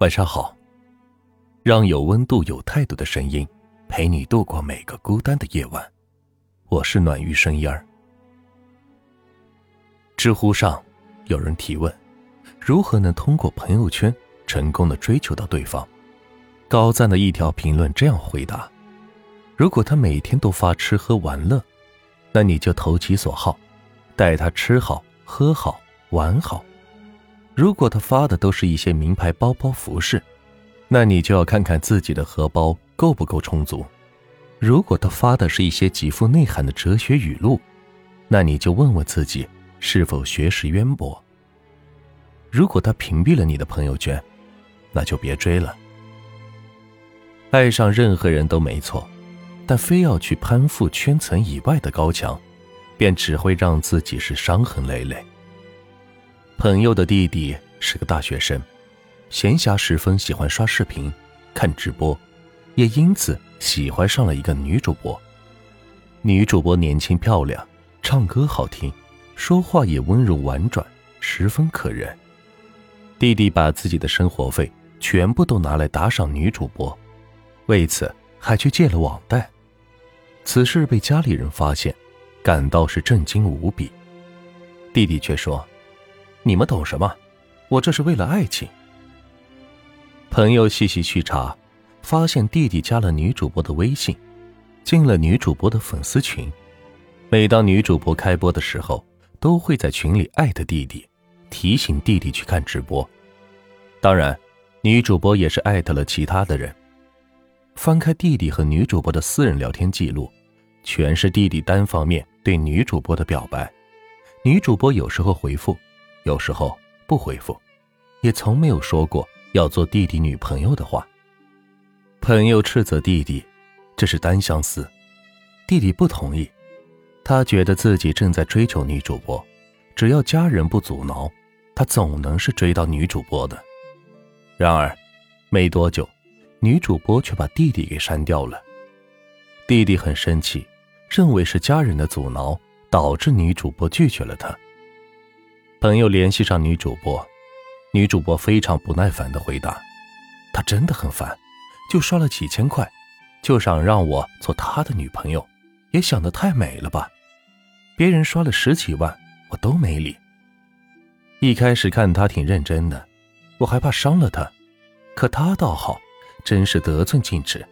晚上好。让有温度、有态度的声音陪你度过每个孤单的夜晚。我是暖玉声音儿。知乎上有人提问：如何能通过朋友圈成功的追求到对方？高赞的一条评论这样回答：如果他每天都发吃喝玩乐，那你就投其所好，带他吃好喝好玩好。如果他发的都是一些名牌包包服饰，那你就要看看自己的荷包够不够充足；如果他发的是一些极富内涵的哲学语录，那你就问问自己是否学识渊博。如果他屏蔽了你的朋友圈，那就别追了。爱上任何人都没错，但非要去攀附圈层以外的高墙，便只会让自己是伤痕累累。朋友的弟弟是个大学生，闲暇时分喜欢刷视频、看直播，也因此喜欢上了一个女主播。女主播年轻漂亮，唱歌好听，说话也温柔婉转，十分可人。弟弟把自己的生活费全部都拿来打赏女主播，为此还去借了网贷。此事被家里人发现，感到是震惊无比。弟弟却说。你们懂什么？我这是为了爱情。朋友细细去查，发现弟弟加了女主播的微信，进了女主播的粉丝群。每当女主播开播的时候，都会在群里艾特弟弟，提醒弟弟去看直播。当然，女主播也是艾特了其他的人。翻开弟弟和女主播的私人聊天记录，全是弟弟单方面对女主播的表白。女主播有时候回复。有时候不回复，也从没有说过要做弟弟女朋友的话。朋友斥责弟弟，这是单相思。弟弟不同意，他觉得自己正在追求女主播，只要家人不阻挠，他总能是追到女主播的。然而，没多久，女主播却把弟弟给删掉了。弟弟很生气，认为是家人的阻挠导致女主播拒绝了他。朋友联系上女主播，女主播非常不耐烦的回答：“她真的很烦，就刷了几千块，就想让我做她的女朋友，也想得太美了吧？别人刷了十几万，我都没理。一开始看她挺认真的，我还怕伤了她，可她倒好，真是得寸进尺，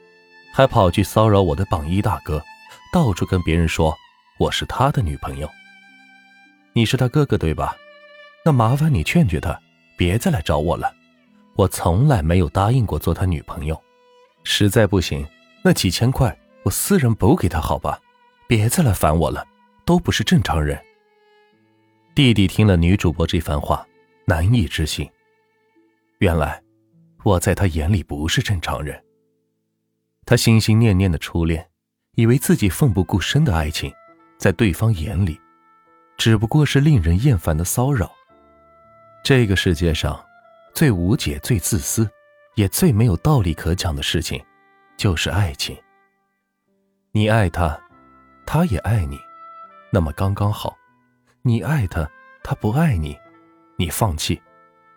还跑去骚扰我的榜一大哥，到处跟别人说我是他的女朋友。你是他哥哥对吧？”那麻烦你劝劝他，别再来找我了。我从来没有答应过做他女朋友。实在不行，那几千块我私人补给他好吧？别再来烦我了，都不是正常人。弟弟听了女主播这番话，难以置信。原来我在他眼里不是正常人。他心心念念的初恋，以为自己奋不顾身的爱情，在对方眼里，只不过是令人厌烦的骚扰。这个世界上，最无解、最自私，也最没有道理可讲的事情，就是爱情。你爱他，他也爱你，那么刚刚好；你爱他，他不爱你，你放弃，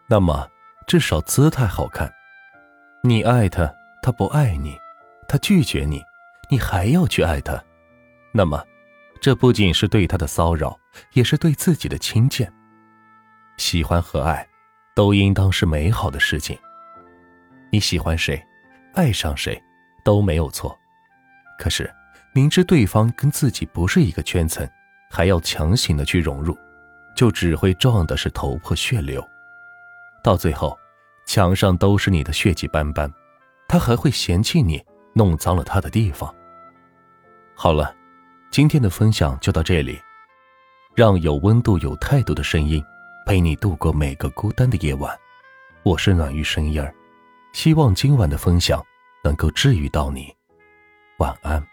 那么至少姿态好看；你爱他，他不爱你，他拒绝你，你还要去爱他，那么这不仅是对他的骚扰，也是对自己的轻贱。喜欢和爱，都应当是美好的事情。你喜欢谁，爱上谁，都没有错。可是，明知对方跟自己不是一个圈层，还要强行的去融入，就只会撞的是头破血流。到最后，墙上都是你的血迹斑斑，他还会嫌弃你弄脏了他的地方。好了，今天的分享就到这里，让有温度、有态度的声音。陪你度过每个孤单的夜晚，我是暖玉声音儿，希望今晚的分享能够治愈到你，晚安。